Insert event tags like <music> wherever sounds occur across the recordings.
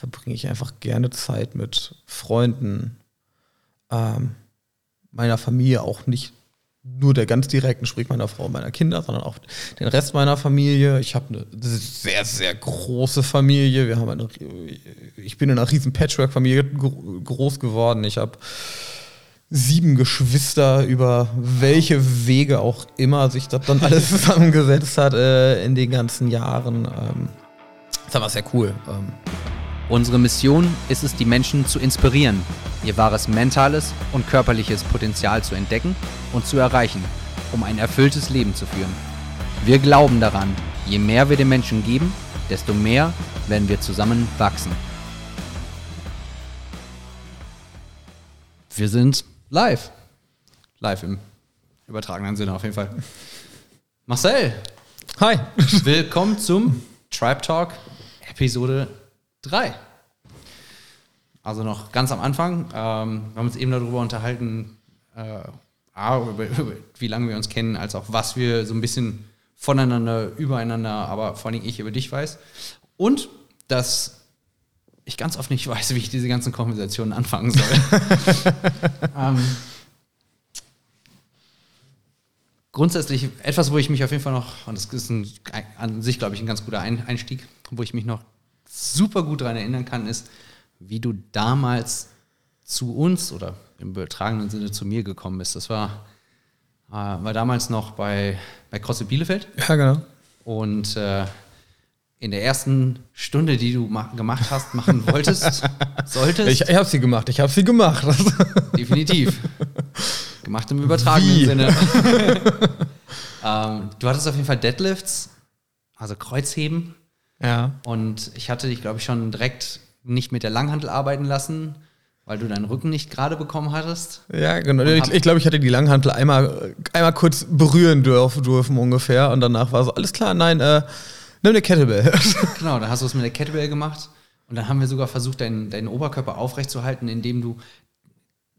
verbringe ich einfach gerne Zeit mit Freunden, ähm, meiner Familie, auch nicht nur der ganz direkten, sprich meiner Frau und meiner Kinder, sondern auch den Rest meiner Familie. Ich habe eine sehr, sehr große Familie. Wir haben eine, ich bin in einer riesen Patchwork-Familie groß geworden. Ich habe sieben Geschwister, über welche Wege auch immer sich das dann alles <laughs> zusammengesetzt hat äh, in den ganzen Jahren. Ähm, das war sehr cool. Ähm. Unsere Mission ist es, die Menschen zu inspirieren, ihr wahres mentales und körperliches Potenzial zu entdecken und zu erreichen, um ein erfülltes Leben zu führen. Wir glauben daran, je mehr wir den Menschen geben, desto mehr werden wir zusammen wachsen. Wir sind live. Live im übertragenen Sinne auf jeden Fall. Marcel. Hi. Willkommen zum Tribe Talk Episode 3. Also noch ganz am Anfang. Ähm, wir haben uns eben darüber unterhalten, äh, A, über, über, wie lange wir uns kennen, als auch was wir so ein bisschen voneinander, übereinander, aber vor allem ich über dich weiß. Und dass ich ganz oft nicht weiß, wie ich diese ganzen Konversationen anfangen soll. <laughs> ähm, grundsätzlich etwas, wo ich mich auf jeden Fall noch, und das ist ein, an sich, glaube ich, ein ganz guter Einstieg, wo ich mich noch super gut daran erinnern kann, ist, wie du damals zu uns oder im übertragenen Sinne zu mir gekommen bist. Das war, äh, war damals noch bei, bei CrossFit Bielefeld. Ja, genau. Und äh, in der ersten Stunde, die du gemacht hast, machen <laughs> wolltest, solltest. Ich, ich habe sie gemacht, ich habe sie gemacht. <laughs> Definitiv. Gemacht im übertragenen Wie? Sinne. <laughs> ähm, du hattest auf jeden Fall Deadlifts, also Kreuzheben. Ja. Und ich hatte dich, glaube ich, schon direkt nicht mit der Langhantel arbeiten lassen, weil du deinen Rücken nicht gerade bekommen hattest. Ja, genau. Ich, ich glaube, ich hatte die Langhantel einmal, einmal kurz berühren dürfen, dürfen ungefähr. Und danach war so, alles klar, nein, äh, Nimm eine Kettlebell. <laughs> genau, dann hast du es mit der Kettlebell gemacht. Und dann haben wir sogar versucht, deinen, deinen Oberkörper aufrechtzuerhalten, indem du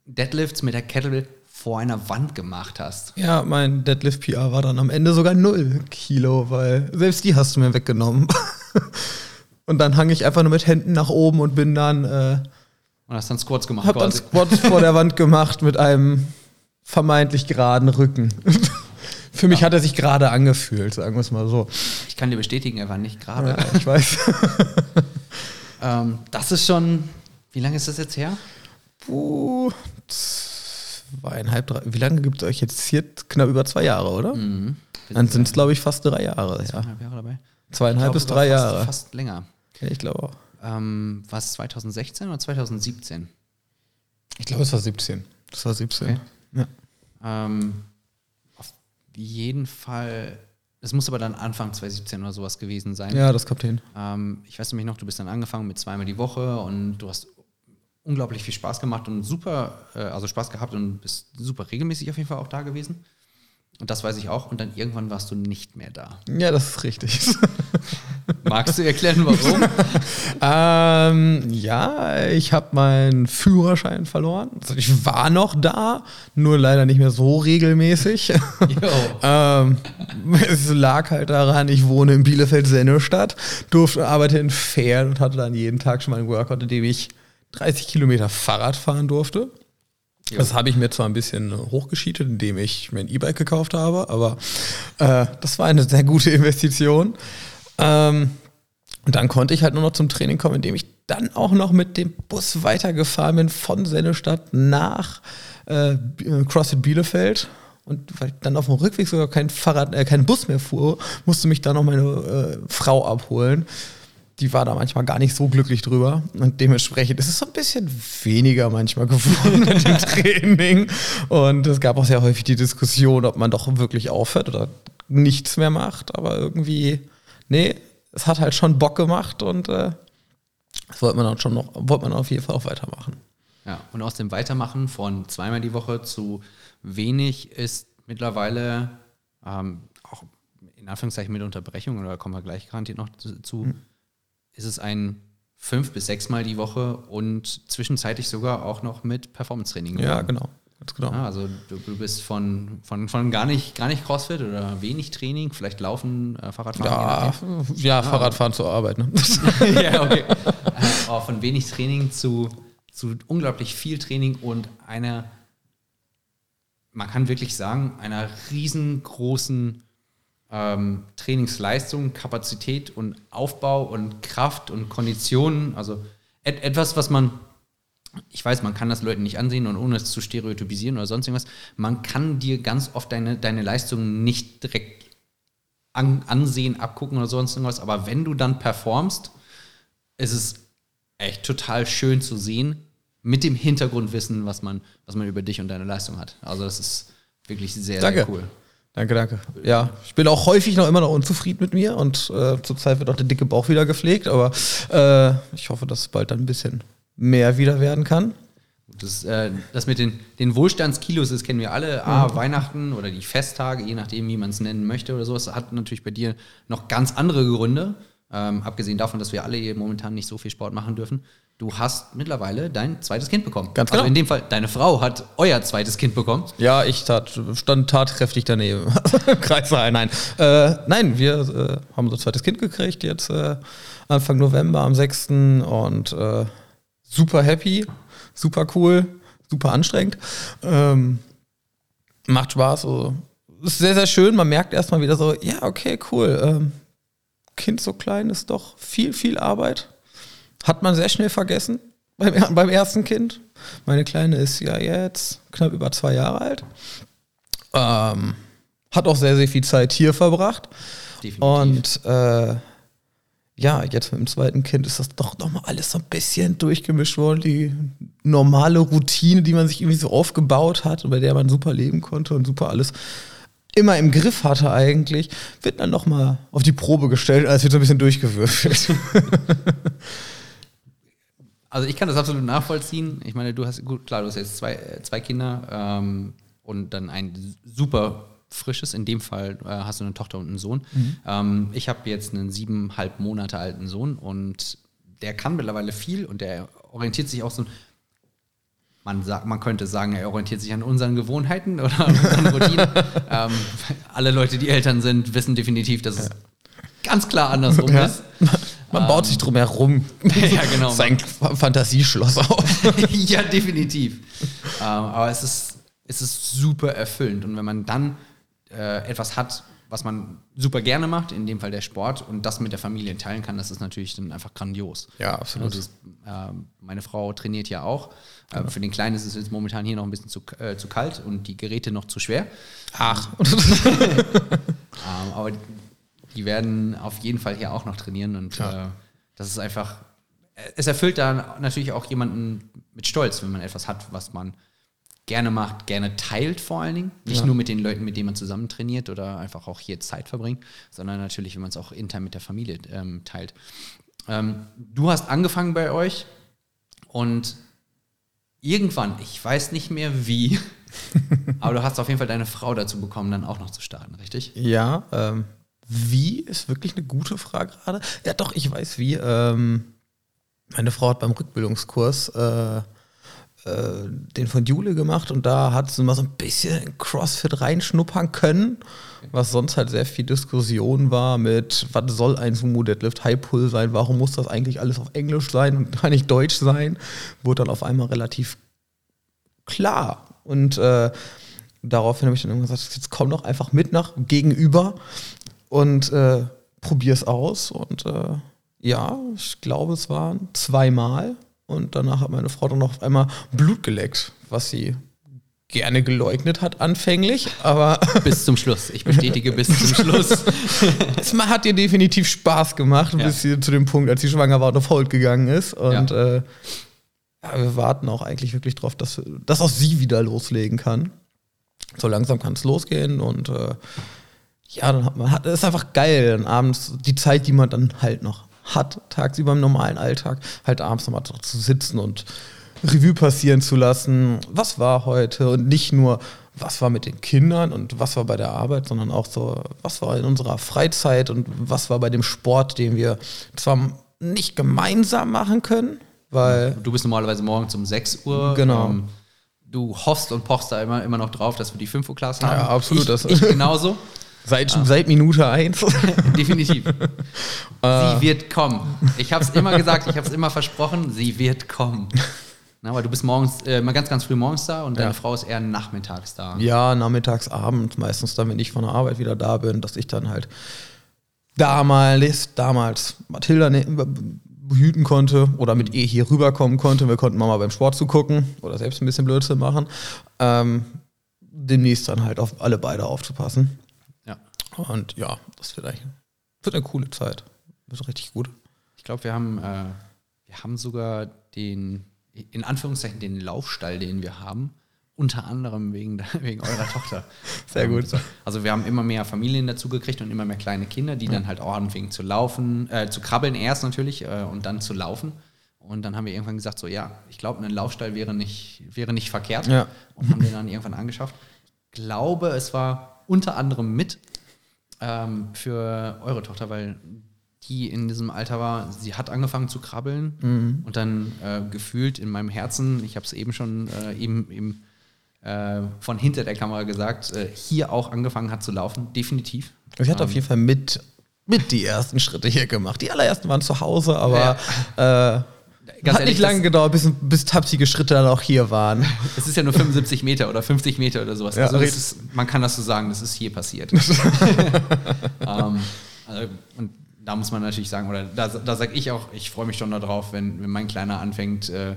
Deadlifts mit der Kettlebell vor einer Wand gemacht hast. Ja, mein Deadlift PR war dann am Ende sogar 0 Kilo, weil selbst die hast du mir weggenommen. <laughs> <laughs> und dann hang ich einfach nur mit Händen nach oben und bin dann. Äh, und hast dann Squats gemacht. Hab quasi. dann Squats vor der Wand gemacht mit einem vermeintlich geraden Rücken. <laughs> Für mich hat er sich gerade angefühlt, sagen wir es mal so. Ich kann dir bestätigen, er war nicht gerade. Ja, ich weiß. <laughs> ähm, das ist schon, wie lange ist das jetzt her? Puh, zweieinhalb, drei. Wie lange gibt es euch jetzt hier? Knapp über zwei Jahre, oder? Mhm. Dann sind es, glaube ich, fast drei Jahre. Zweieinhalb Jahre dabei. Zweieinhalb bis drei fast, Jahre. Fast länger. Ja, ich glaube auch. Ähm, war es 2016 oder 2017? Ich glaube, es war 17. Das war 17. Okay. Ja. Ähm, jeden Fall, es muss aber dann Anfang 2017 oder sowas gewesen sein. Ja, das kommt hin. Ähm, ich weiß nämlich noch, du bist dann angefangen mit zweimal die Woche und du hast unglaublich viel Spaß gemacht und super, äh, also Spaß gehabt und bist super regelmäßig auf jeden Fall auch da gewesen. Und das weiß ich auch. Und dann irgendwann warst du nicht mehr da. Ja, das ist richtig. <laughs> Magst du erklären, warum? <laughs> ähm, ja, ich habe meinen Führerschein verloren. Also ich war noch da, nur leider nicht mehr so regelmäßig. <laughs> ähm, es lag halt daran, ich wohne in Bielefeld-Sennestadt, durfte, arbeite in Fähren und hatte dann jeden Tag schon mal einen Workout, in dem ich 30 Kilometer Fahrrad fahren durfte. Das habe ich mir zwar ein bisschen hochgeschietet, indem ich mir ein E-Bike gekauft habe, aber äh, das war eine sehr gute <laughs> Investition. Ähm, und dann konnte ich halt nur noch zum Training kommen, indem ich dann auch noch mit dem Bus weitergefahren bin von Sennestadt nach äh, CrossFit Bielefeld. Und weil ich dann auf dem Rückweg sogar kein Fahrrad, äh, kein Bus mehr fuhr, musste mich dann noch meine äh, Frau abholen die war da manchmal gar nicht so glücklich drüber. Und dementsprechend ist es so ein bisschen weniger manchmal geworden <laughs> mit dem Training. Und es gab auch sehr häufig die Diskussion, ob man doch wirklich aufhört oder nichts mehr macht. Aber irgendwie, nee, es hat halt schon Bock gemacht und äh, das wollte man dann schon noch, wollte man auf jeden Fall auch weitermachen. Ja, und aus dem Weitermachen von zweimal die Woche zu wenig ist mittlerweile ähm, auch in Anführungszeichen mit Unterbrechung, oder kommen wir gleich garantiert noch zu, mhm ist es ein fünf bis sechs Mal die Woche und zwischenzeitlich sogar auch noch mit Performance-Training. Ja, genau. Ganz genau. Ja, also du, du, bist von, von, von gar, nicht, gar nicht Crossfit oder wenig Training, vielleicht Laufen, äh, Fahrradfahren. Ja, ja ah, Fahrradfahren zur Arbeit. Ne? <laughs> ja, okay. Aber von wenig Training zu, zu unglaublich viel Training und einer, man kann wirklich sagen, einer riesengroßen ähm, Trainingsleistung, Kapazität und Aufbau und Kraft und Konditionen. Also et etwas, was man ich weiß, man kann das Leuten nicht ansehen und ohne es zu stereotypisieren oder sonst irgendwas, man kann dir ganz oft deine, deine Leistungen nicht direkt an, ansehen, abgucken oder sonst irgendwas, aber wenn du dann performst, ist es echt total schön zu sehen, mit dem Hintergrundwissen, was man, was man über dich und deine Leistung hat. Also das ist wirklich sehr, danke. sehr cool. Danke, danke. Ja, ich bin auch häufig noch immer noch unzufrieden mit mir und äh, zurzeit wird auch der dicke Bauch wieder gepflegt, aber äh, ich hoffe, dass es bald dann ein bisschen mehr wieder werden kann. Das, äh, das mit den, den Wohlstandskilos, das kennen wir alle. Ah, mhm. Weihnachten oder die Festtage, je nachdem, wie man es nennen möchte oder so. Das hat natürlich bei dir noch ganz andere Gründe. Ähm, abgesehen davon, dass wir alle hier momentan nicht so viel Sport machen dürfen. Du hast mittlerweile dein zweites Kind bekommen. Ganz genau. Also in dem Fall, deine Frau hat euer zweites Kind bekommen. Ja, ich tat, stand tatkräftig daneben. <laughs> Kreissaal, nein. Äh, nein, wir äh, haben unser zweites Kind gekriegt, jetzt äh, Anfang November am 6. Und äh, super happy, super cool, super anstrengend. Ähm, macht Spaß. So. Ist sehr, sehr schön. Man merkt erstmal wieder so, ja, okay, cool. Ähm, kind so klein ist doch viel, viel Arbeit. Hat man sehr schnell vergessen beim, beim ersten Kind. Meine Kleine ist ja jetzt knapp über zwei Jahre alt. Ähm, hat auch sehr, sehr viel Zeit hier verbracht. Definitiv. Und äh, ja, jetzt mit dem zweiten Kind ist das doch nochmal alles so ein bisschen durchgemischt worden. Die normale Routine, die man sich irgendwie so aufgebaut hat und bei der man super leben konnte und super alles immer im Griff hatte eigentlich, wird dann nochmal auf die Probe gestellt, als wird so ein bisschen durchgewürfelt. <laughs> also ich kann das absolut nachvollziehen. Ich meine, du hast, gut, klar, du hast jetzt zwei, äh, zwei Kinder ähm, und dann ein super Frisches. In dem Fall äh, hast du eine Tochter und einen Sohn. Mhm. Ähm, ich habe jetzt einen siebeneinhalb Monate alten Sohn und der kann mittlerweile viel und der orientiert sich auch so. Man, sagt, man könnte sagen, er orientiert sich an unseren Gewohnheiten oder an unseren Routinen. <laughs> ähm, alle Leute, die Eltern sind, wissen definitiv, dass es ganz klar andersrum ja. ist. Man baut sich drum herum. <laughs> ja, genau. Sein Fantasieschloss auf. <laughs> ja, definitiv. Ähm, aber es ist, es ist super erfüllend. Und wenn man dann äh, etwas hat, was man super gerne macht, in dem Fall der Sport, und das mit der Familie teilen kann, das ist natürlich dann einfach grandios. Ja, absolut. Also, äh, meine Frau trainiert ja auch. Äh. Für den Kleinen ist es jetzt momentan hier noch ein bisschen zu, äh, zu kalt und die Geräte noch zu schwer. Ach. <laughs> ähm, aber die werden auf jeden Fall hier auch noch trainieren und ja. Äh, das ist einfach, es erfüllt da natürlich auch jemanden mit Stolz, wenn man etwas hat, was man gerne macht, gerne teilt vor allen Dingen. Nicht ja. nur mit den Leuten, mit denen man zusammen trainiert oder einfach auch hier Zeit verbringt, sondern natürlich, wenn man es auch intern mit der Familie ähm, teilt. Ähm, du hast angefangen bei euch und irgendwann, ich weiß nicht mehr wie, <laughs> aber du hast auf jeden Fall deine Frau dazu bekommen, dann auch noch zu starten, richtig? Ja, ähm, wie ist wirklich eine gute Frage gerade. Ja, doch, ich weiß wie. Ähm, meine Frau hat beim Rückbildungskurs äh, äh, den von Jule gemacht und da hat sie mal so ein bisschen CrossFit reinschnuppern können, was sonst halt sehr viel Diskussion war mit, was soll ein Sumo Deadlift High Pull sein, warum muss das eigentlich alles auf Englisch sein und gar nicht Deutsch sein, wurde dann auf einmal relativ klar. Und äh, daraufhin habe ich dann irgendwann gesagt, jetzt komm doch einfach mit nach gegenüber und äh, probier's aus. Und äh, ja, ich glaube, es waren zweimal und danach hat meine Frau dann noch auf einmal Blut geleckt, was sie gerne geleugnet hat anfänglich, aber <laughs> bis zum Schluss. Ich bestätige bis zum <laughs> Schluss. es hat ihr definitiv Spaß gemacht, ja. bis sie zu dem Punkt, als sie schwanger war und auf Hold gegangen ist. Und ja. Äh, ja, wir warten auch eigentlich wirklich drauf, dass, dass auch sie wieder loslegen kann. So langsam kann es losgehen und äh, ja, dann hat man hat, ist einfach geil, dann abends die Zeit, die man dann halt noch hat, tagsüber im normalen Alltag, halt abends nochmal zu sitzen und Revue passieren zu lassen, was war heute und nicht nur, was war mit den Kindern und was war bei der Arbeit, sondern auch so, was war in unserer Freizeit und was war bei dem Sport, den wir zwar nicht gemeinsam machen können, weil. Du bist normalerweise morgens um 6 Uhr. Genau. Ähm, du hoffst und pochst da immer, immer noch drauf, dass wir die 5 Uhr Class haben. Ja, absolut. Ich, das- ich genauso. Seit, seit Minute eins. <laughs> Definitiv. Ah. <laughs> sie wird kommen. Ich habe es immer gesagt, ich habe es immer versprochen, sie wird kommen. Na, weil du bist morgens, äh, mal ganz, ganz früh morgens da und deine Ja. Frau ist eher nachmittags da. Ja, nachmittags, abends, meistens dann, wenn ich von der Arbeit wieder da bin, dass ich dann halt damals, damals Mathilda ne, behüten konnte oder mit ihr hier rüberkommen konnte. Wir konnten mal beim Sport zugucken oder selbst ein bisschen Blödsinn machen. Ähm, demnächst dann halt auf alle beide aufzupassen. Und ja, das wird eigentlich wird eine coole Zeit. Wird richtig gut. Ich glaube, wir haben, äh, wir haben sogar den, in Anführungszeichen, den Laufstall, den wir haben, unter anderem wegen, <laughs> wegen eurer Tochter. Sehr gut. Ähm, Also wir haben immer mehr Familien dazu gekriegt und immer mehr kleine Kinder, die dann halt auch anfingen zu laufen, äh, zu krabbeln erst natürlich äh, und dann zu laufen. Und dann haben wir irgendwann gesagt, so ja, ich glaube, ein Laufstall wäre nicht, wäre nicht verkehrt. Ja. Und haben den dann irgendwann angeschafft. Glaube, es war unter anderem mit ähm, für eure Tochter, weil die in diesem Alter war, sie hat angefangen zu krabbeln und dann äh, gefühlt in meinem Herzen, ich habe es eben schon äh, eben, eben äh, von hinter der Kamera gesagt, äh, hier auch angefangen hat zu laufen, definitiv. Ich hatte auf jeden Fall mit, mit die ersten Schritte hier gemacht. Die allerersten waren zu Hause, aber äh, Ganz hat ehrlich, nicht lange gedauert, bis, bis tapsige Schritte dann auch hier waren. <laughs> Es ist ja nur 75 Meter oder 50 Meter oder sowas. Ja, also ist, man kann das so sagen, das ist hier passiert. <laughs> ähm, also, und da muss man natürlich sagen, oder da, da sage ich auch, ich freue mich schon darauf, wenn, wenn mein Kleiner anfängt äh,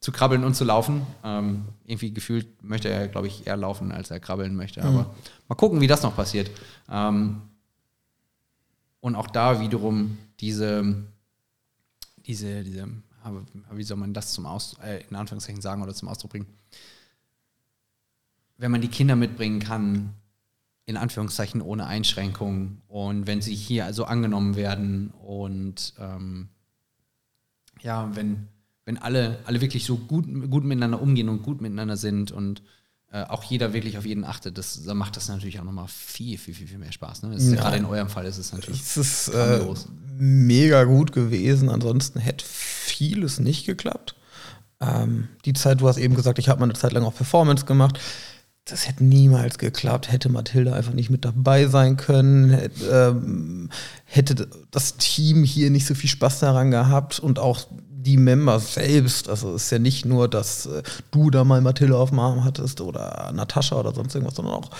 zu krabbeln und zu laufen. Ähm, irgendwie gefühlt möchte er, glaube ich, eher laufen, als er krabbeln möchte. Aber mal gucken, wie das noch passiert. Ähm, und auch da wiederum diese, diese, diese, wie soll man das zum Aus, äh, in Anführungszeichen sagen oder zum Ausdruck bringen? Wenn man die Kinder mitbringen kann, in Anführungszeichen ohne Einschränkung und wenn sie hier also angenommen werden und ähm, ja, wenn, wenn alle, alle wirklich so gut, gut miteinander umgehen und gut miteinander sind und äh, auch jeder wirklich auf jeden achtet, das, dann macht das natürlich auch nochmal viel, viel, viel, viel mehr Spaß. Ne? Ja. Gerade in eurem Fall ist es natürlich. Es ist äh, mega gut gewesen. Ansonsten hätte vieles nicht geklappt. Ähm, die Zeit, du hast eben gesagt, ich habe mal eine Zeit lang auch Performance gemacht. Das hätte niemals geklappt, hätte Mathilda einfach nicht mit dabei sein können, hätte, ähm, hätte das Team hier nicht so viel Spaß daran gehabt und auch die Member selbst. Also es ist ja nicht nur, dass äh, du da mal Mathilda auf dem Arm hattest oder Natascha oder sonst irgendwas, sondern auch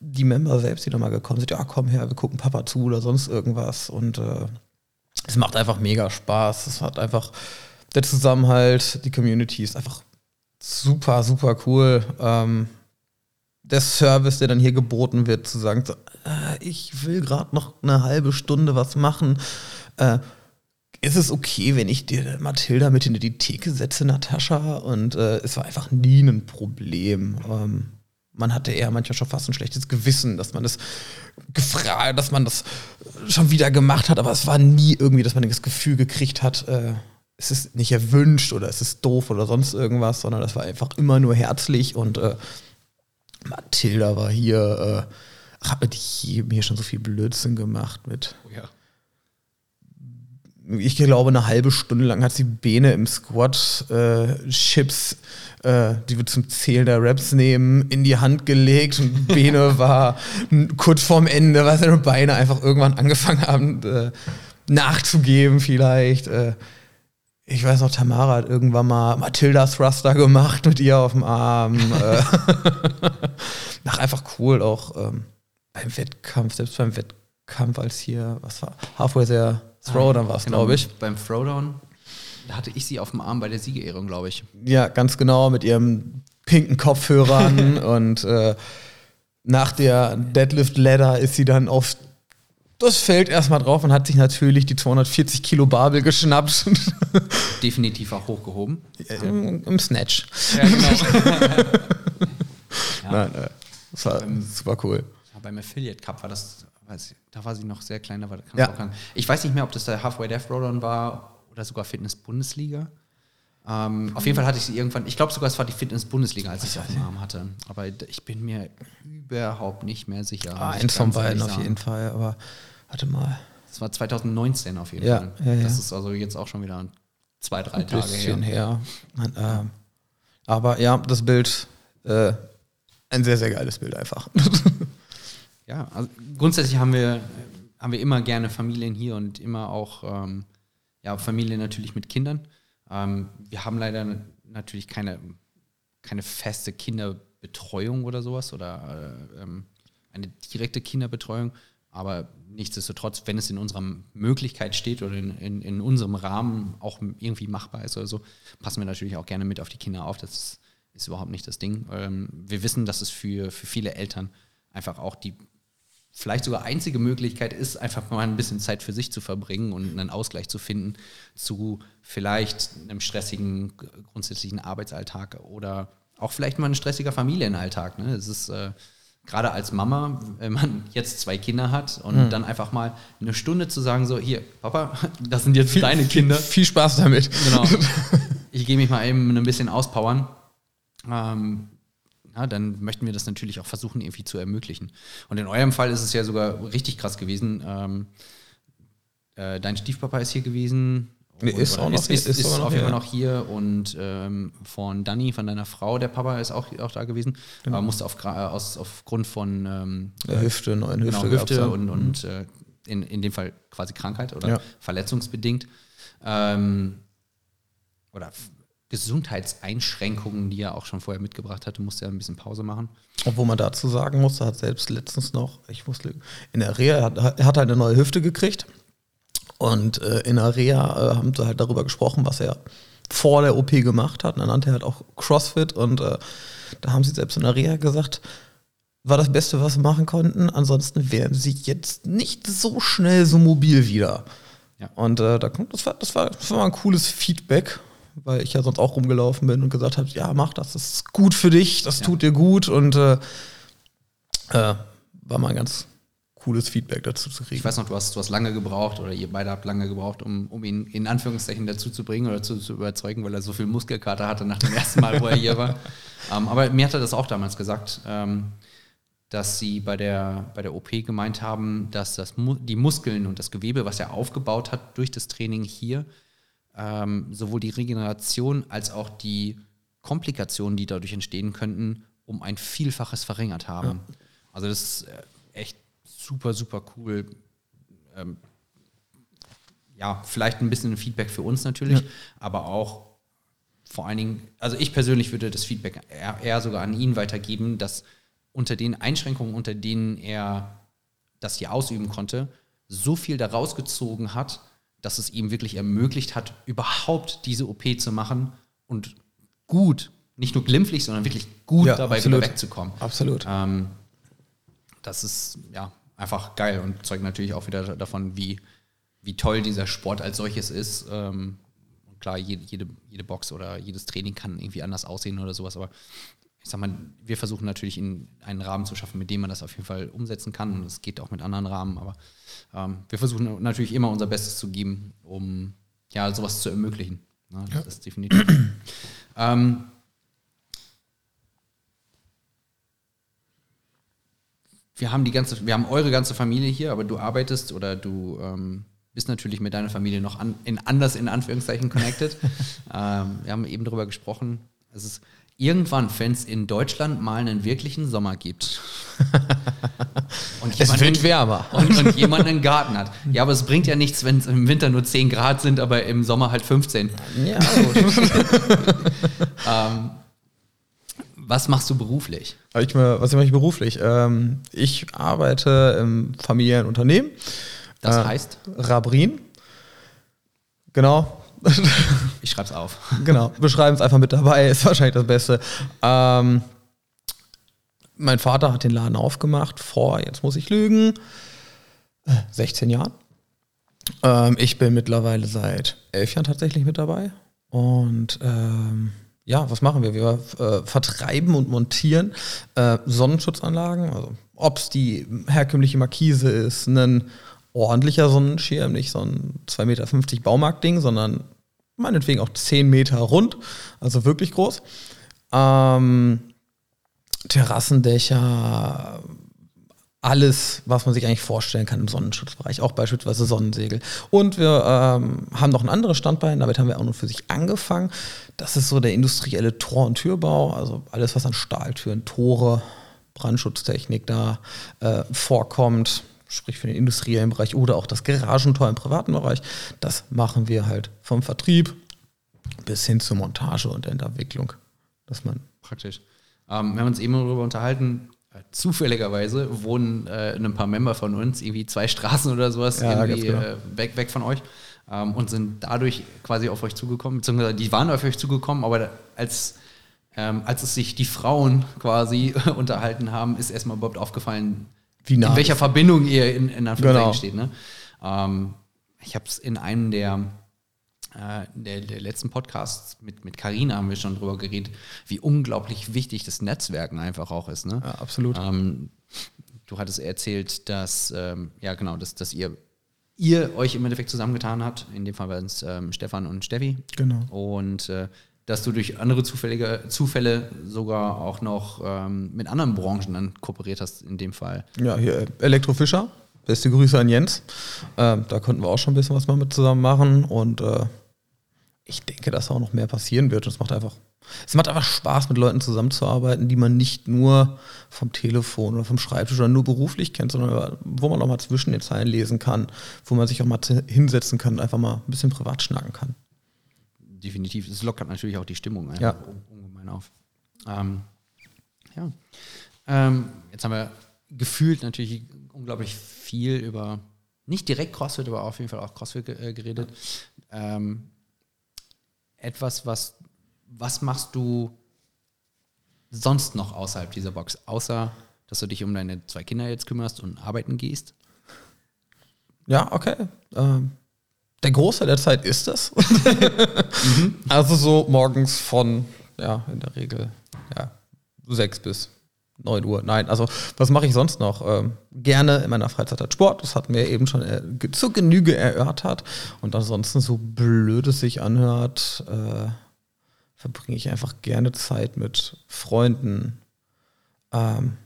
die Member selbst, die da mal gekommen sind, ja, komm her, wir gucken Papa zu oder sonst irgendwas. Und äh, es macht einfach mega Spaß. Es hat einfach der Zusammenhalt, die Community ist einfach super, super cool. Ähm, der Service, der dann hier geboten wird, zu sagen, so, äh, ich will gerade noch eine halbe Stunde was machen. Äh, ist es okay, wenn ich dir Mathilda mit in die Theke setze, Natascha? Und äh, es war einfach nie ein Problem. Ähm, man hatte eher manchmal schon fast ein schlechtes Gewissen, dass man das gefragt, dass man das schon wieder gemacht hat, aber es war nie irgendwie, dass man das Gefühl gekriegt hat, äh, es ist nicht erwünscht oder es ist doof oder sonst irgendwas, sondern das war einfach immer nur herzlich und äh, Mathilda war hier, äh, hat mit hier schon so viel Blödsinn gemacht mit Oh ja. Ich glaube, eine halbe Stunde lang hat sie Bene im Squat äh, Chips, äh, die wir zum Zählen der Raps nehmen, in die Hand gelegt und <laughs> Bene war kurz vorm Ende, weil seine Beine einfach irgendwann angefangen haben äh, nachzugeben vielleicht. Äh, ich weiß noch, Tamara hat irgendwann mal Matilda Thruster gemacht mit ihr auf dem Arm. äh, <laughs> Ach, einfach cool auch ähm, beim Wettkampf, selbst beim Wettkampf, als hier, was war, Halfway there Throwdown war es, Genau, glaube ich. Beim Throwdown, hatte ich sie auf dem Arm bei der Siegerehrung, glaube ich. Ja, ganz genau, mit ihrem pinken Kopfhörern <laughs> und äh, nach der Deadlift Ladder ist sie dann auf das Feld erstmal drauf und hat sich natürlich die 240 Kilo Babel geschnappt <laughs> Definitiv auch hochgehoben. im, im Snatch. Ja, genau. <laughs> Ja. Nein, äh, das war super cool. Beim Affiliate Cup war das, ich, da war sie noch sehr klein, da war kann Ja. Ich weiß nicht mehr, ob das der Halfway Death Throwdown war oder sogar Fitness Bundesliga. Ähm, auf jeden Fall hatte ich sie irgendwann, ich glaube sogar, es war die Fitness Bundesliga, als ich sie auf dem Arm hatte. Aber ich bin mir überhaupt nicht mehr sicher. Ah, eins von beiden auf jeden Fall, aber warte mal. Das war 2019 auf jeden Ja, Fall. ja, ja. Das ist also jetzt auch schon wieder zwei, drei Ein Tage bisschen her. her. Ähm, aber ja, das Bild äh, ein sehr, sehr geiles Bild einfach. <laughs> ja, also grundsätzlich haben wir, haben wir immer gerne Familien hier und immer auch ähm, ja, Familien natürlich mit Kindern. Ähm, wir haben leider natürlich keine, keine feste Kinderbetreuung oder sowas oder äh, ähm, eine direkte Kinderbetreuung. Aber nichtsdestotrotz, wenn es in unserer Möglichkeit steht oder in, in, in, unserem Rahmen auch irgendwie machbar ist oder so, passen wir natürlich auch gerne mit auf die Kinder auf. Das ist, überhaupt nicht das Ding. Ähm, wir wissen, dass es für, für viele Eltern einfach auch die vielleicht sogar einzige Möglichkeit ist, einfach mal ein bisschen Zeit für sich zu verbringen und einen Ausgleich zu finden zu vielleicht einem stressigen grundsätzlichen Arbeitsalltag oder auch vielleicht mal ein stressiger Familienalltag. Ne? Es ist äh, gerade als Mama, wenn man jetzt zwei Kinder hat und mhm. dann einfach mal eine Stunde zu sagen, so hier, Papa, <laughs> das sind jetzt viel, deine Kinder. Viel, viel Spaß damit. Genau. <laughs> Ich gehe mich mal eben ein bisschen auspowern. Ähm, ja, dann möchten wir das natürlich auch versuchen, irgendwie zu ermöglichen. Und in eurem Fall ist es ja sogar richtig krass gewesen. Ähm, äh, dein Stiefpapa ist hier gewesen. Nee, ist auch noch ist, ist, ist, ist auf jeden Fall noch hier und ähm, von Danny, von deiner Frau, der Papa ist auch, auch da gewesen, genau. aber musste auf, aus, aufgrund von ähm, der Hüfte, neuen Hüfte, genau, Hüfte und, und mhm. äh, in, in dem Fall quasi Krankheit oder ja. verletzungsbedingt ähm, oder Gesundheitseinschränkungen, die er auch schon vorher mitgebracht hatte, musste er ein bisschen Pause machen. Obwohl man dazu sagen muss, er hat selbst letztens noch, ich muss in der Reha, er hat, er hat halt eine neue Hüfte gekriegt. Und äh, in der Reha äh, haben sie halt darüber gesprochen, was er vor der OP gemacht hat. Und dann nannte er halt auch CrossFit und äh, da haben sie selbst in der Reha gesagt, war das Beste, was sie machen konnten. Ansonsten wären sie jetzt nicht so schnell so mobil wieder. Ja. Und äh, da kommt, das war, das war, das war mal ein cooles Feedback weil ich ja sonst auch rumgelaufen bin und gesagt habe, ja, mach das, das ist gut für dich, das ja. tut dir gut und äh, äh, war mal ein ganz cooles Feedback dazu zu kriegen. Ich weiß noch, du hast, du hast lange gebraucht oder ihr beide habt lange gebraucht, um, um ihn in Anführungszeichen dazu zu bringen oder zu, zu überzeugen, weil er so viel Muskelkater hatte nach dem ersten Mal, wo er hier war. <laughs> Ähm, aber mir hat er das auch damals gesagt, ähm, dass sie bei der, bei der OP gemeint haben, dass das, die Muskeln und das Gewebe, was er aufgebaut hat durch das Training hier, ähm, sowohl die Regeneration als auch die Komplikationen, die dadurch entstehen könnten, um ein Vielfaches verringert haben. Ja. Also das ist äh, echt super, super cool. Ähm, ja, vielleicht ein bisschen Feedback für uns natürlich, ja. aber auch vor allen Dingen, also ich persönlich würde das Feedback eher, eher, sogar an ihn weitergeben, dass unter den Einschränkungen, unter denen er das hier ausüben konnte, so viel daraus gezogen hat, dass es ihm wirklich ermöglicht hat, überhaupt diese OP zu machen und gut, nicht nur glimpflich, sondern wirklich gut ja, dabei absolut. wieder wegzukommen. Absolut. Ähm, das ist ja einfach geil und zeugt natürlich auch wieder davon, wie, wie toll dieser Sport als solches ist. Ähm, klar, jede, jede, jede Box oder jedes Training kann irgendwie anders aussehen oder sowas, aber ich sag mal, wir versuchen natürlich in einen Rahmen zu schaffen, mit dem man das auf jeden Fall umsetzen kann. Und es geht auch mit anderen Rahmen, aber ähm, wir versuchen natürlich immer unser Bestes zu geben, um ja sowas zu ermöglichen. Ne? Das ja. ist definitiv. <clears throat> ähm, wir haben die ganze, wir haben eure ganze Familie hier, aber du arbeitest oder du ähm, bist natürlich mit deiner Familie noch an, in, anders in Anführungszeichen connected. <laughs> ähm, wir haben eben darüber gesprochen. Es ist irgendwann, wenn es in Deutschland mal einen wirklichen Sommer gibt. <laughs> und es wird wärmer. Und, und jemand einen Garten hat. Ja, aber es bringt ja nichts, wenn es im Winter nur 10 Grad sind, aber im Sommer halt 15. Ja, <laughs> ähm, was machst du beruflich? Ich, was mache ich beruflich? Ähm, ich arbeite im Familienunternehmen. Das äh, heißt? Rabrin. Genau, ich schreibe es auf. <laughs> Genau, wir schreiben es einfach mit dabei, ist wahrscheinlich das Beste. Ähm, mein Vater hat den Laden aufgemacht vor, jetzt muss ich lügen, 16 Jahren. Ähm, ich bin mittlerweile seit elf Jahren tatsächlich mit dabei. Und ähm, ja, was machen wir? Wir äh, vertreiben und montieren äh, Sonnenschutzanlagen. Also, ob es die herkömmliche Markise ist, ein ordentlicher Sonnenschirm, nicht so ein 2,50 Meter Baumarktding, sondern meinetwegen auch 10 Meter rund, also wirklich groß. Ähm, Terrassendächer, alles, was man sich eigentlich vorstellen kann im Sonnenschutzbereich, auch beispielsweise Sonnensegel. Und wir ähm, haben noch ein anderes Standbein, damit haben wir auch nur für sich angefangen. Das ist so der industrielle Tor- und Türbau, also alles, was an Stahltüren, Tore, Brandschutztechnik da äh, vorkommt, sprich für den industriellen Bereich oder auch das Garagentor im privaten Bereich, das machen wir halt vom Vertrieb bis hin zur Montage und Entwicklung. Dass man Praktisch. Ähm, wir haben uns eben darüber unterhalten, äh, zufälligerweise wohnen äh, ein paar Member von uns irgendwie zwei Straßen oder sowas Ja, irgendwie genau. äh, weg, weg von euch ähm, und sind dadurch quasi auf euch zugekommen, beziehungsweise die waren auf euch zugekommen, aber als, ähm, als es sich die Frauen quasi <laughs> unterhalten haben, ist erstmal überhaupt aufgefallen, Wie nah in welcher das- Verbindung ihr in, in Anführungszeichen Genau. steht. Ne? Ähm, ich habe es in einem der, äh, der, der letzten Podcasts mit mit Carina haben wir schon drüber geredet, wie unglaublich wichtig das Netzwerken einfach auch ist. Ne? Ja, absolut. Ähm, du hattest erzählt, dass, ähm, ja genau, dass, dass ihr, ihr euch im Endeffekt zusammengetan habt. In dem Fall waren es ähm, Stefan und Steffi. Genau. Und äh, dass du durch andere zufällige Zufälle sogar auch noch ähm, mit anderen Branchen dann kooperiert hast, in dem Fall. Ja, hier äh, Elektrofischer. Beste Grüße an Jens. Ähm, da konnten wir auch schon ein bisschen was mal mit zusammen machen und äh, ich denke, dass auch noch mehr passieren wird. Es macht einfach, es macht einfach Spaß, mit Leuten zusammenzuarbeiten, die man nicht nur vom Telefon oder vom Schreibtisch oder nur beruflich kennt, sondern wo man auch mal zwischen den Zeilen lesen kann, wo man sich auch mal hinsetzen kann und einfach mal ein bisschen privat schnacken kann. Definitiv. Es lockert natürlich auch die Stimmung Ja. un- ungemein auf. Ähm, ja. Ähm, jetzt haben wir gefühlt natürlich unglaublich viel über, nicht direkt CrossFit, aber auf jeden Fall auch CrossFit äh, geredet. Ähm, etwas, was, was machst du sonst noch außerhalb dieser Box? Außer, dass du dich um deine zwei Kinder jetzt kümmerst und arbeiten gehst? Ja, okay. Ähm, der Großteil der Zeit ist es. <laughs> Also so morgens von, ja, in der Regel, ja, sechs bis neun Uhr. Nein, also was mache ich sonst noch? Ähm, gerne in meiner Freizeit halt Sport. Das hatten wir eben schon äh, zur Genüge erörtert. Und ansonsten, so blöd es sich anhört, äh, verbringe ich einfach gerne Zeit mit Freunden, ähm,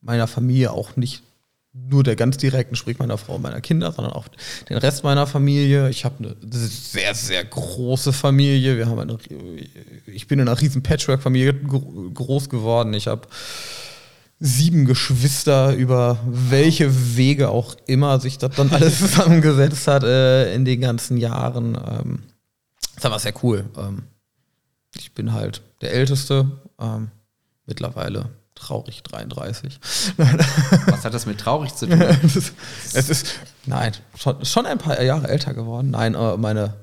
meiner Familie auch nicht nur der ganz direkten, sprich meiner Frau und meiner Kinder, sondern auch den Rest meiner Familie. Ich habe eine sehr, sehr große Familie. Wir haben eine, ich bin in einer riesen Patchwork-Familie gro- groß geworden. Ich habe sieben Geschwister, über welche Wege auch immer sich das dann alles <laughs> zusammengesetzt hat äh, in den ganzen Jahren. Ähm, das war sehr cool. Ähm, ich bin halt der Älteste, ähm, mittlerweile traurig 33. Was hat das mit traurig zu tun? <laughs> es, ist, es ist, nein, schon, schon ein paar Jahre älter geworden. Nein, äh, meine,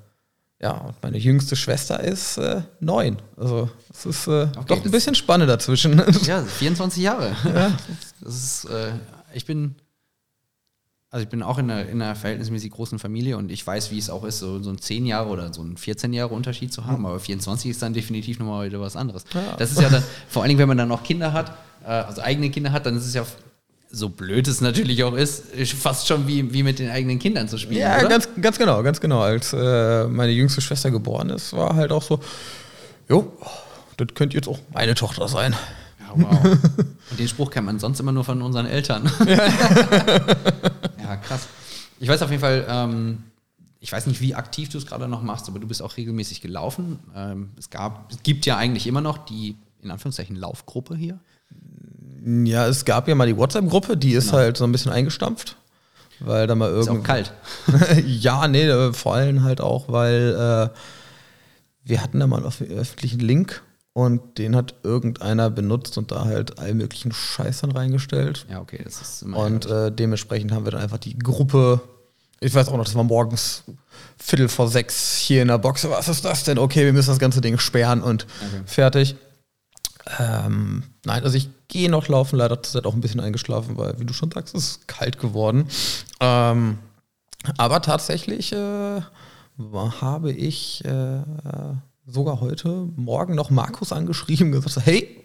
ja, und meine jüngste Schwester ist äh, neun. Also es ist äh, doch ein das- bisschen Spanne dazwischen. Ja, 24 Jahre. Das ist, äh, ich bin, also ich bin auch in einer, in einer verhältnismäßig großen Familie und ich weiß, wie es auch ist, so, so ein 10 Jahre oder so ein 14 Jahre Unterschied zu haben, aber 24 ist dann definitiv nochmal wieder was anderes. Ja. Das ist ja dann, vor allen Dingen, wenn man dann noch Kinder hat, äh, also eigene Kinder hat, dann ist es ja, so blöd es natürlich auch ist, fast schon wie, wie mit den eigenen Kindern zu spielen, ja, oder? ganz, ganz genau, ganz genau. Als äh, meine jüngste Schwester geboren ist, war halt auch so, jo, das könnte jetzt auch meine Tochter sein. Wow. Und <laughs> den Spruch kennt man sonst immer nur von unseren Eltern. <laughs> <laughs> ja, krass. Ich weiß auf jeden Fall, ähm, ich weiß nicht, wie aktiv du es gerade noch machst, aber du bist auch regelmäßig gelaufen. Ähm, es, gab, es gibt ja eigentlich immer noch die, in Anführungszeichen, Laufgruppe hier. Ja, es gab ja mal die WhatsApp-Gruppe, die ist halt so ein bisschen eingestampft. Weil da mal Ist auch kalt. ja, nee, äh, vor allem halt auch, weil äh, wir hatten da mal einen öff- öffentlichen Link und den hat irgendeiner benutzt und da halt all möglichen Scheiß dann reingestellt. Ja, okay, das ist immer Und äh, dementsprechend haben wir dann einfach die Gruppe, ich weiß auch noch, das war morgens Viertel vor sechs hier in der Box. Was ist das denn? Okay, wir müssen das ganze Ding sperren und Okay. fertig. Ähm, nein, also ich gehe noch laufen, leider zur Zeit auch ein bisschen eingeschlafen, weil, wie du schon sagst, es ist kalt geworden. Ähm, aber tatsächlich äh, habe ich äh, sogar heute Morgen noch Markus angeschrieben gesagt, hey,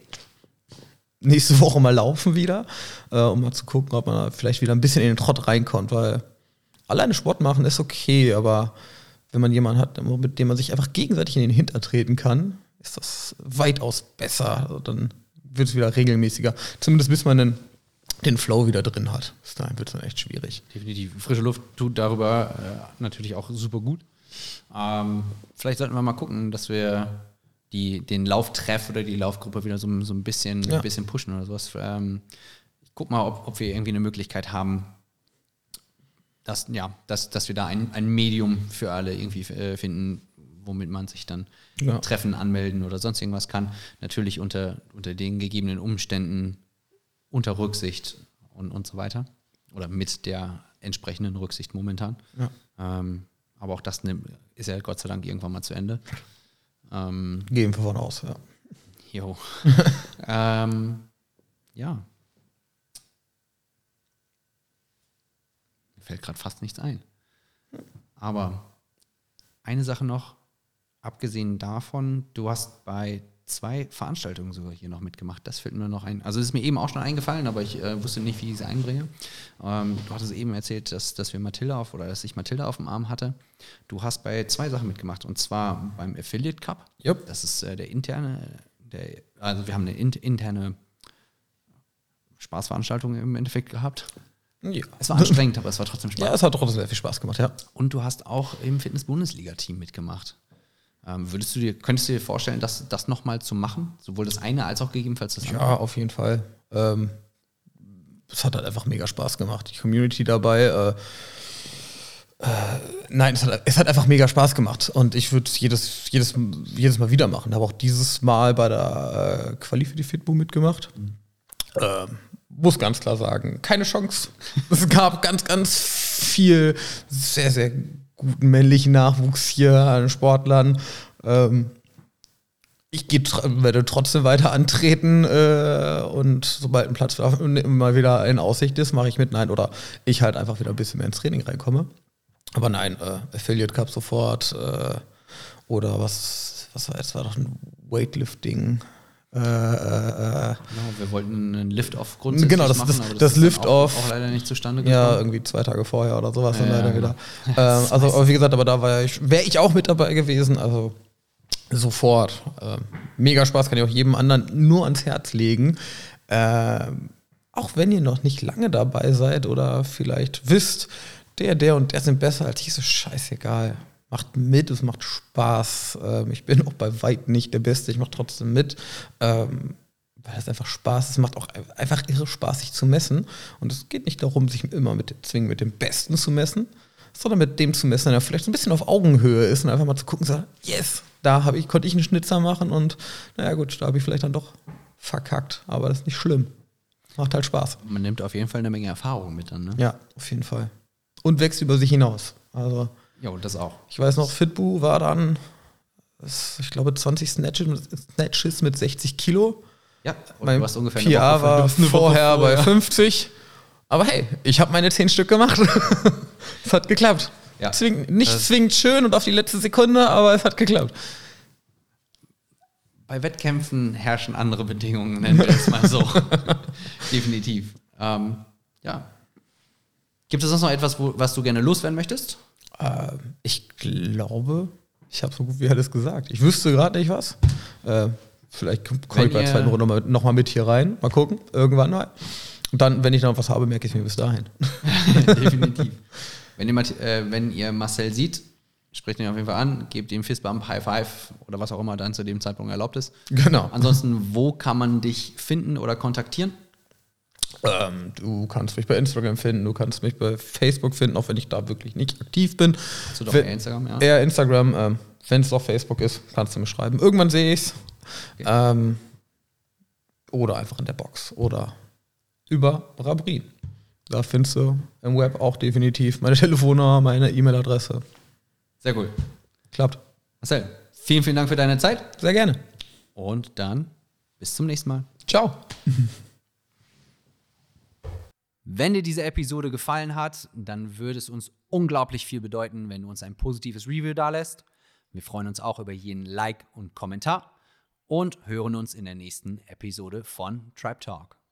nächste Woche mal laufen wieder, äh, um mal zu gucken, ob man vielleicht wieder ein bisschen in den Trott reinkommt, weil alleine Sport machen ist okay, aber wenn man jemanden hat, mit dem man sich einfach gegenseitig in den Hinter treten kann, ist das weitaus besser. Also dann wird es wieder regelmäßiger. Zumindest bis man einen den Flow wieder drin hat. Bis dahin wird es dann echt schwierig. Definitiv. Frische Luft tut darüber äh, natürlich auch super gut. Ähm, vielleicht sollten wir mal gucken, dass wir die, den Lauftreff oder die Laufgruppe wieder so, so ein, bisschen, ja. ein bisschen pushen oder sowas. Ähm, ich guck mal, ob, ob wir irgendwie eine Möglichkeit haben, dass, ja, dass, dass wir da ein, ein Medium für alle irgendwie äh, finden, womit man sich dann ja. treffen, anmelden oder sonst irgendwas kann. Natürlich unter, unter den gegebenen Umständen, unter Rücksicht und, und so weiter. Oder mit der entsprechenden Rücksicht momentan. Ja. Ähm, aber auch das ist ja Gott sei Dank irgendwann mal zu Ende. Ähm, Gehen wir von aus, ja. Jo. <laughs> ähm, ja. Mir fällt gerade fast nichts ein. Aber eine Sache noch, abgesehen davon, du hast bei zwei Veranstaltungen sogar hier noch mitgemacht. Das fällt mir noch ein. Also es ist mir eben auch schon eingefallen, aber ich äh, wusste nicht, wie ich sie einbringe. Ähm, du hattest eben erzählt, dass, dass wir Matilda auf oder dass ich Matilda auf dem Arm hatte. Du hast bei zwei Sachen mitgemacht und zwar beim Affiliate Cup. Yep. Das ist äh, der interne, der, also wir haben eine in, interne Spaßveranstaltung im Endeffekt gehabt. Ja. Es war anstrengend, aber es war trotzdem Spaß. Ja, es hat trotzdem sehr viel Spaß gemacht, ja. Und du hast auch im Fitness-Bundesliga-Team mitgemacht. Ähm, würdest du dir, könntest du dir vorstellen, das, das nochmal zu machen? Sowohl das eine als auch gegebenenfalls das andere? Ja, auf jeden Fall. Ähm, es hat halt einfach mega Spaß gemacht. Die Community dabei. Äh, äh, nein, es hat, es hat einfach mega Spaß gemacht. Und ich würde es jedes, jedes, jedes Mal wieder machen. Habe auch dieses Mal bei der äh, Quali für die Fitbo mitgemacht. Mhm. Ähm, muss ganz klar sagen, keine Chance. Es gab ganz, ganz viel sehr, sehr guten männlichen Nachwuchs hier an Sportlern. Ähm, ich werde trotzdem weiter antreten äh, und sobald ein Platz mal wieder in Aussicht ist, mache ich mit. Nein, oder ich halt einfach wieder ein bisschen mehr ins Training reinkomme. Aber nein, äh, Affiliate Cup sofort äh, oder was, was war jetzt, war doch ein Weightlifting. Äh, äh, äh, genau, wir wollten einen Lift-Off grundsätzlich genau, das, machen, das, das, das Lift-Off. Auch, auch, leider nicht zustande gekommen. Ja, irgendwie zwei Tage vorher oder sowas ja, dann leider genau. wieder. ähm, also, aber wie gesagt, aber da wäre ich, wär ich auch mit dabei gewesen. Also sofort. Ähm, mega Spaß, kann ich auch jedem anderen nur ans Herz legen. Ähm, auch wenn ihr noch nicht lange dabei seid oder vielleicht wisst, der, der und der sind besser als ich, so scheißegal macht mit, es macht Spaß. Ähm, ich bin auch bei weitem nicht der Beste, ich mache trotzdem mit. Ähm, weil es einfach Spaß, es macht auch einfach irre Spaß, sich zu messen. Und es geht nicht darum, sich immer mit zwingen, mit dem Besten zu messen, sondern mit dem zu messen, der vielleicht so ein bisschen auf Augenhöhe ist und einfach mal zu gucken, so, yes, da ich, konnte ich einen Schnitzer machen und naja gut, da habe ich vielleicht dann doch verkackt, aber das ist nicht schlimm. Macht halt Spaß. Man nimmt auf jeden Fall eine Menge Erfahrung mit dann, ne? Ja, auf jeden Fall. Und wächst über sich hinaus. Also ja, und das auch. Ich weiß noch, Fitbu war dann, ich glaube, 20 Snatches mit 60 Kilo. Ja, und mein du warst ungefähr PR war vorher bei 50. Aber hey, ich habe meine 10 Stück gemacht. <laughs> es hat geklappt. Ja. Zwing, nicht das zwingend schön und auf die letzte Sekunde, aber es hat geklappt. Bei Wettkämpfen herrschen andere Bedingungen, nennen wir es mal so. <laughs> Definitiv. Ähm, ja. Gibt es sonst noch etwas, wo, was du gerne loswerden möchtest? Äh, ich glaube, ich habe so gut wie alles gesagt. Ich wüsste gerade nicht was. Äh, vielleicht komme ich bei der zweiten Runde nochmal noch mal mit hier rein. Mal gucken, irgendwann mal. Und dann, wenn ich noch was habe, merke ich mir bis dahin. <laughs> Definitiv. <laughs> Wenn ihr, äh, wenn ihr Marcel sieht, sprecht ihn auf jeden Fall an, gebt ihm Fistbump, High Five oder was auch immer dann zu dem Zeitpunkt erlaubt ist. Genau. Ansonsten, wo kann man dich finden oder kontaktieren? Ähm, du kannst mich bei Instagram finden, du kannst mich bei Facebook finden, auch wenn ich da wirklich nicht aktiv bin. Hast du doch eher Instagram, ja? Eher Instagram. Ähm, wenn es auf Facebook ist, kannst du mir schreiben. Irgendwann sehe ich es. Okay. Ähm, oder einfach in der Box. Oder über Rabrin. Da findest du im Web auch definitiv meine <laughs> Telefonnummer, meine E-Mail-Adresse. Sehr cool. Klappt. Marcel, vielen, vielen Dank für deine Zeit. Sehr gerne. Und dann bis zum nächsten Mal. Ciao. <laughs> Wenn dir diese Episode gefallen hat, dann würde es uns unglaublich viel bedeuten, wenn du uns ein positives Review dalässt. Wir freuen uns auch über jeden Like und Kommentar und hören uns in der nächsten Episode von Tribe Talk.